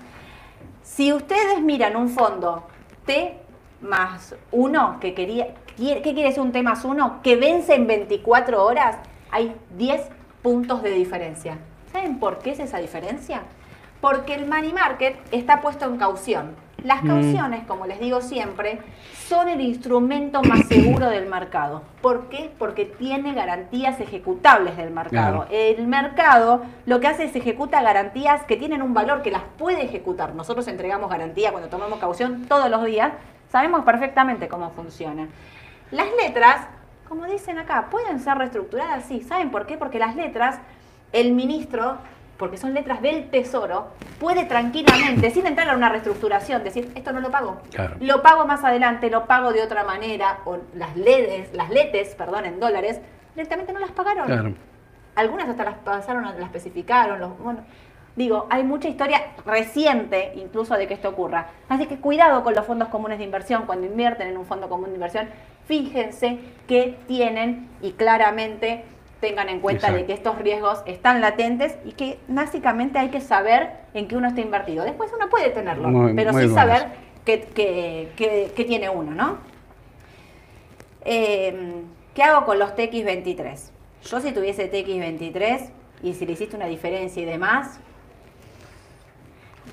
Si ustedes miran un fondo T más 1, que quería, ¿qué quiere decir un T más 1? Que vence en 24 horas, hay 10 puntos de diferencia. ¿Saben por qué es esa diferencia? Porque el money market está puesto en caución. Las Mm. cauciones, como les digo siempre, son el instrumento más seguro del mercado. ¿Por qué? Porque tiene garantías ejecutables del mercado. Claro. El mercado lo que hace es ejecuta garantías que tienen un valor que las puede ejecutar. Nosotros entregamos garantía cuando tomamos caución todos los días. Sabemos perfectamente cómo funciona. Las letras, como dicen acá, pueden ser reestructuradas, sí. ¿Saben por qué? Porque las letras, el ministro, porque son letras del tesoro, puede tranquilamente, sin entrar a una reestructuración, decir, esto no lo pago. Claro. Lo pago más adelante, lo pago de otra manera, o las ledes, las letes, perdón, en dólares, directamente no las pagaron. Claro. Algunas hasta las pasaron, las especificaron. Los, bueno, digo, hay mucha historia reciente incluso de que esto ocurra. Así que cuidado con los fondos comunes de inversión. Cuando invierten en un fondo común de inversión, fíjense que tienen y claramente tengan en cuenta de que estos riesgos están latentes y que básicamente hay que saber en qué uno está invertido. Después uno puede tenerlo, Muy- pero muy sí buenas. saber qué, qué- qué- qué tiene uno, ¿no? Eh, ¿Qué hago con los TX23? Yo si tuviese TX23 y si le hiciste una diferencia y demás,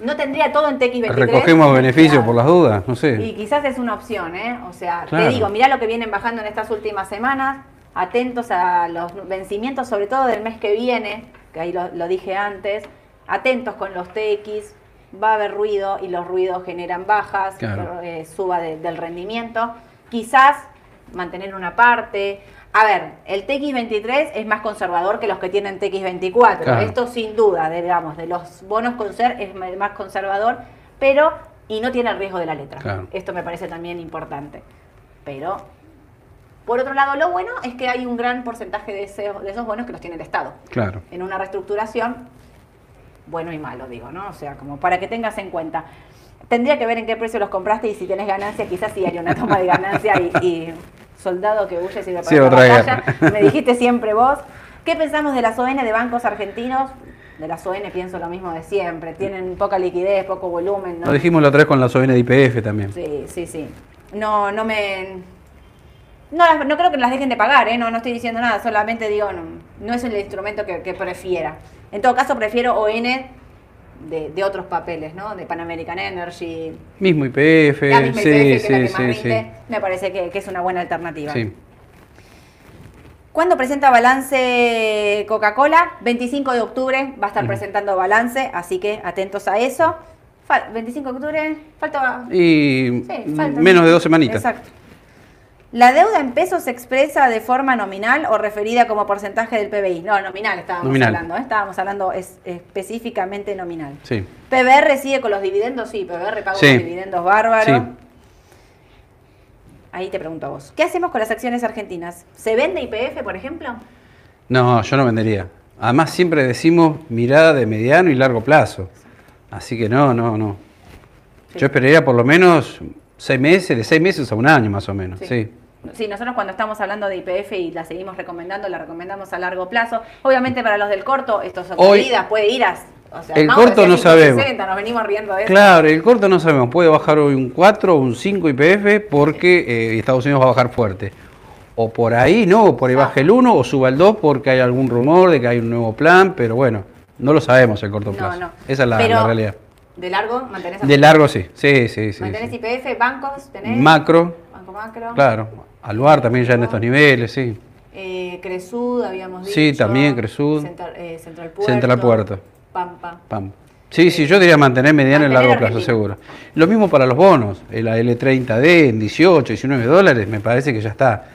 no tendría todo en TX23. Recogemos beneficios Claro. por las dudas, no sé. Y quizás es una opción, ¿eh? O sea, Claro. te digo, mirá lo que vienen bajando en estas últimas semanas, atentos a los vencimientos, sobre todo del mes que viene, que ahí lo, lo dije antes, atentos con los TX, va a haber ruido y los ruidos generan bajas, Claro. eh, suba de- del rendimiento. Quizás mantener una parte. A ver, el TX23 es más conservador que los que tienen TX24. Claro. Esto sin duda, digamos, de los bonos con ser es más conservador, pero y no tiene el riesgo de la letra. Claro. Esto me parece también importante. Pero, por otro lado, lo bueno es que hay un gran porcentaje de, ese- de esos bonos que los tiene el Estado. Claro. En una reestructuración, bueno y malo, digo, ¿no? O sea, como para que tengas en cuenta. Tendría que ver en qué precio los compraste y si tenés ganancia, quizás sí haría una toma de ganancia y, y soldado que huye sirve para Sí, la otra batalla. guerra. Me dijiste siempre vos. ¿Qué pensamos de las ON de bancos argentinos? De las ON pienso lo mismo de siempre. Tienen poca liquidez, poco volumen, ¿no? Lo dijimos la otra vez con la SOBN de IPF también. Sí, sí, sí. No, no me. No, las- no creo que las dejen de pagar, ¿eh? No, no estoy diciendo nada, solamente digo, no, no es el instrumento que, que prefiera. En todo caso, prefiero ON de, de otros papeles, ¿no? De Pan American Energy, Mismo IPF, sí, IPF, que es la sí, que más sí, rinde, sí. me parece que, que es una buena alternativa. Sí. ¿Cuándo presenta balance Coca-Cola? 25 de octubre va a estar presentando balance, así que atentos a eso. Fal- 25 de octubre, falta Y Sí, falta. menos de dos semanitas. Exacto. ¿La deuda en pesos se expresa de forma nominal o referida como porcentaje del PBI? No, nominal estábamos Nominal. hablando, ¿eh? estábamos hablando es- específicamente nominal. Sí. ¿PBR sigue con los dividendos? Sí, PBR paga Sí. unos dividendos bárbaros. Sí. Ahí te pregunto a vos. ¿Qué hacemos con las acciones argentinas? ¿Se vende IPF, por ejemplo? No, yo no vendería. Además, siempre decimos mirada de mediano y largo plazo. Así que no, no, no. Sí. Yo esperaría por lo menos seis meses, de seis meses a un año más o menos. Sí. Sí, nosotros cuando estamos hablando de IPF y la seguimos recomendando, la recomendamos a largo plazo. Obviamente para los del corto, esto Hoy- caídas, puede ir a... O sea, El corto no 560, sabemos. nos venimos riendo de eso. Claro, el corto no sabemos. Puede bajar hoy un 4 o un 5 IPF porque eh, Estados Unidos va a bajar fuerte. O por ahí no, o por ahí Ah. baja el 1 o suba el 2 porque hay algún rumor de que hay un nuevo plan, pero bueno, no lo sabemos el corto plazo. no. Esa es la, Pero, la realidad. ¿De largo? ¿Mantenés De largo sí, sí, sí, sí. ¿Mantenés sí. IPF, bancos? ¿Tenés? Macro, Banco Macro. claro. Aluar también ya en estos niveles, sí. Eh, Cresud, habíamos dicho. Sí, también Cresud. Central, eh, Central Puerto. Central Puerto. Pampa. Pam. Sí, sí, yo diría mantener mediano y Mantener largo plazo, seguro. Lo mismo para los bonos. El L30D en 18, 19 dólares, me parece que ya está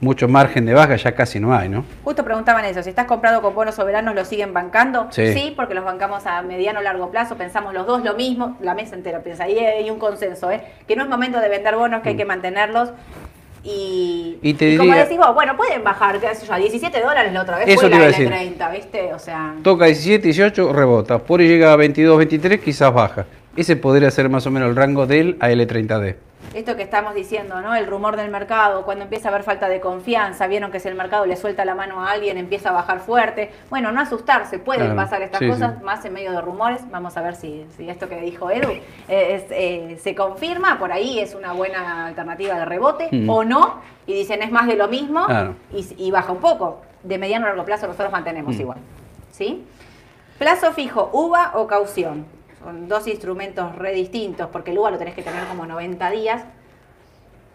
mucho margen de baja, ya casi no hay, ¿no? Justo preguntaban eso, si estás comprado con bonos soberanos, ¿lo siguen bancando? Sí. porque los bancamos a mediano o largo plazo, pensamos los dos lo mismo, la mesa entera piensa, ahí hay un consenso, ¿eh? que no es momento de vender bonos, que hay que mantenerlos. Y. Y te como diría- decís vos, bueno, pueden bajar, qué sé yo, a 17 dólares la otra vez, Eso fue te la iba a decir. L30, ¿viste? O sea, Toca 17, 18, rebota. Por ahí llega a 22, 23, quizás baja. Ese podría ser más o menos el rango del AL30D. Esto que estamos diciendo, ¿no? El rumor del mercado, cuando empieza a haber falta de confianza, vieron que si el mercado le suelta la mano a alguien, empieza a bajar fuerte. Bueno, no asustarse, pueden Claro, pasar estas sí, cosas, sí. más en medio de rumores. Vamos a ver si, si esto que dijo Edu eh, es, eh, se confirma, por ahí es una buena alternativa de rebote Mm. o no, y dicen es más de lo mismo Claro. y, y baja un poco. De mediano a largo plazo nosotros mantenemos Mm. igual. ¿Sí? Plazo fijo, uva o caución. Con dos instrumentos re distintos, porque el UVA lo tenés que tener como 90 días.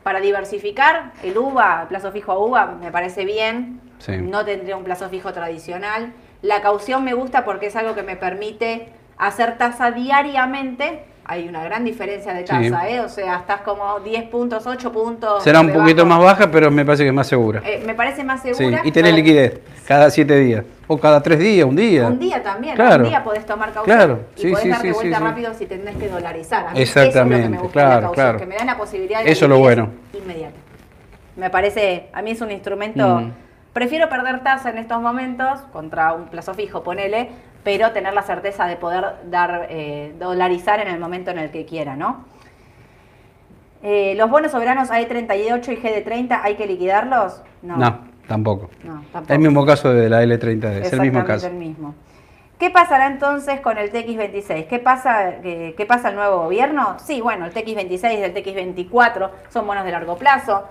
Para diversificar, el UVA, plazo fijo a UVA, me parece bien. Sí. No tendría un plazo fijo tradicional. La caución me gusta porque es algo que me permite hacer tasa diariamente. Hay una gran diferencia de tasa, Sí. ¿eh? O sea, estás como 10 puntos, 8 puntos. Será un debajo. poquito más baja, pero me parece que es más segura. Eh, me parece más Sí, segura. y tenés liquidez cada siete días. O cada tres días, un día. Un día también, Claro. un día podés tomar caución Claro, y sí, podés sí, darte vuelta rápido si tenés que dolarizar. A mí Exactamente, eso es lo que me gusta claro, claro. que me da la posibilidad de Eso es lo bueno. inmediata. Me parece, a mí es un instrumento, Mm. prefiero perder tasa en estos momentos contra un plazo fijo, ponele, pero tener la certeza de poder dar eh, dolarizar en el momento en el que quiera, ¿no? Eh, los bonos soberanos A38 y GD30, ¿hay que liquidarlos? No, tampoco. No, tampoco. El mismo caso de la L30D, es el mismo caso. el mismo. ¿Qué pasará entonces con el TX26? ¿Qué pasa, qué, qué pasa el nuevo gobierno? Sí, bueno, el TX26 y el TX24 son bonos de largo plazo.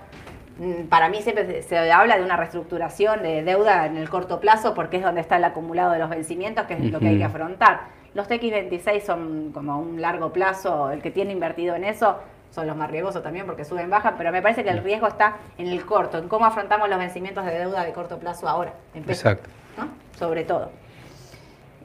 Mm, Para mí siempre se, habla de una reestructuración de deuda en el corto plazo porque es donde está el acumulado de los vencimientos, que es lo que hay que afrontar. Los TX26 son como un largo plazo, el que tiene invertido en eso son los más riesgosos también porque suben baja, pero me parece que el riesgo está en el corto, en cómo afrontamos los vencimientos de deuda de corto plazo ahora, en Exacto. ¿no? Sobre todo.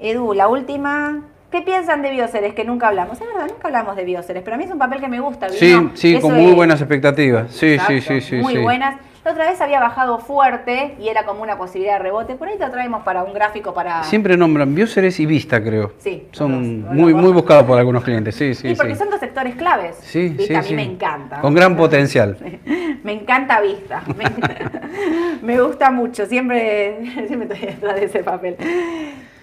Edu, la última. ¿Qué piensan de Bioceres? Que nunca hablamos. Es verdad, nunca hablamos de Bioceres, pero a mí es un papel que me gusta. Sí, vino- sí, eso con muy es- buenas expectativas. Sí, sí, Exacto, sí, sí. Muy sí. buenas. La otra vez había bajado fuerte y era como una posibilidad de rebote. Por ahí te traemos para un gráfico para. Siempre nombran Bioceres y Vista, creo. Sí, Son los dos, los muy, muy buscados por algunos clientes. Sí, sí, Sí, porque sí. son dos sectores claves. Sí, Vista, sí, a mí sí. me encanta. Con gran potencial. Me encanta Vista. Me, me gusta mucho. Siempre, siempre estoy detrás de ese papel.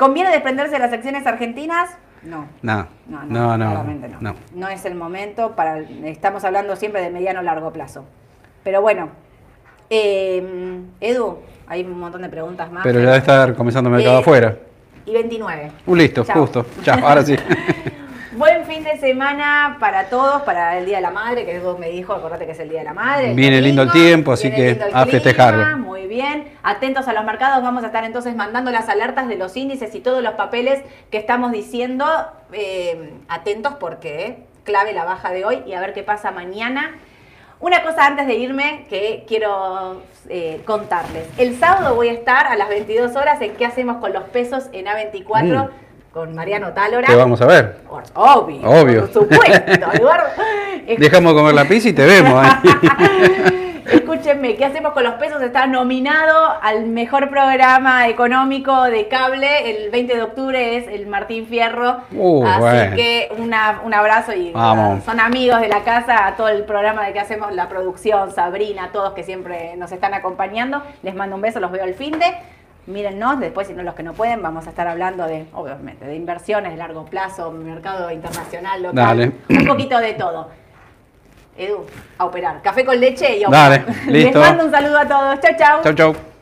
¿Conviene desprenderse de las acciones argentinas? No. No, No, no, no. no. no. No es el momento para. Estamos hablando siempre de mediano o largo plazo. Pero bueno, eh, Edu, hay un montón de preguntas más. Pero ya debe estar comenzando mercado Eh, afuera. Y 29. Uh, listo, Chao. justo. Chao, ahora sí. Buen fin de semana para todos, para el Día de la Madre, que vos me dijo, acordate que es el Día de la Madre. el Viene lindo el tiempo, así que a festejarlo. Muy bien, atentos a los mercados, vamos a estar entonces mandando las alertas de los índices y todos los papeles que estamos diciendo. eh, atentos porque clave la baja de hoy y a ver qué pasa mañana. Una cosa antes de irme que quiero eh, contarles. El sábado voy a estar a las 22 horas en ¿Qué hacemos con los pesos en A24? Mm. Con Mariano Tálora. Te vamos a ver. Por- Obvio. Obvio. Por supuesto, Eduardo. Dejamos comer la pizza y te vemos. ¿eh? Escúchenme, ¿qué hacemos con los pesos? Está nominado al mejor programa económico de cable. El 20 de octubre es el Martín Fierro. Uh, Así bueno. que una- un abrazo y Vamos. uh, son amigos de la casa, a todo el programa de que hacemos, la producción, Sabrina, todos que siempre nos están acompañando. Les mando un beso, los veo el fin de. Mírennos, después si no los que no pueden, vamos a estar hablando de, obviamente, de inversiones de largo plazo, mercado internacional, local, Dale. un poquito de todo. Edu, a operar. Café con leche y a operar. Dale, listo. Les mando un saludo a todos. Chau, chau. Chau, chau.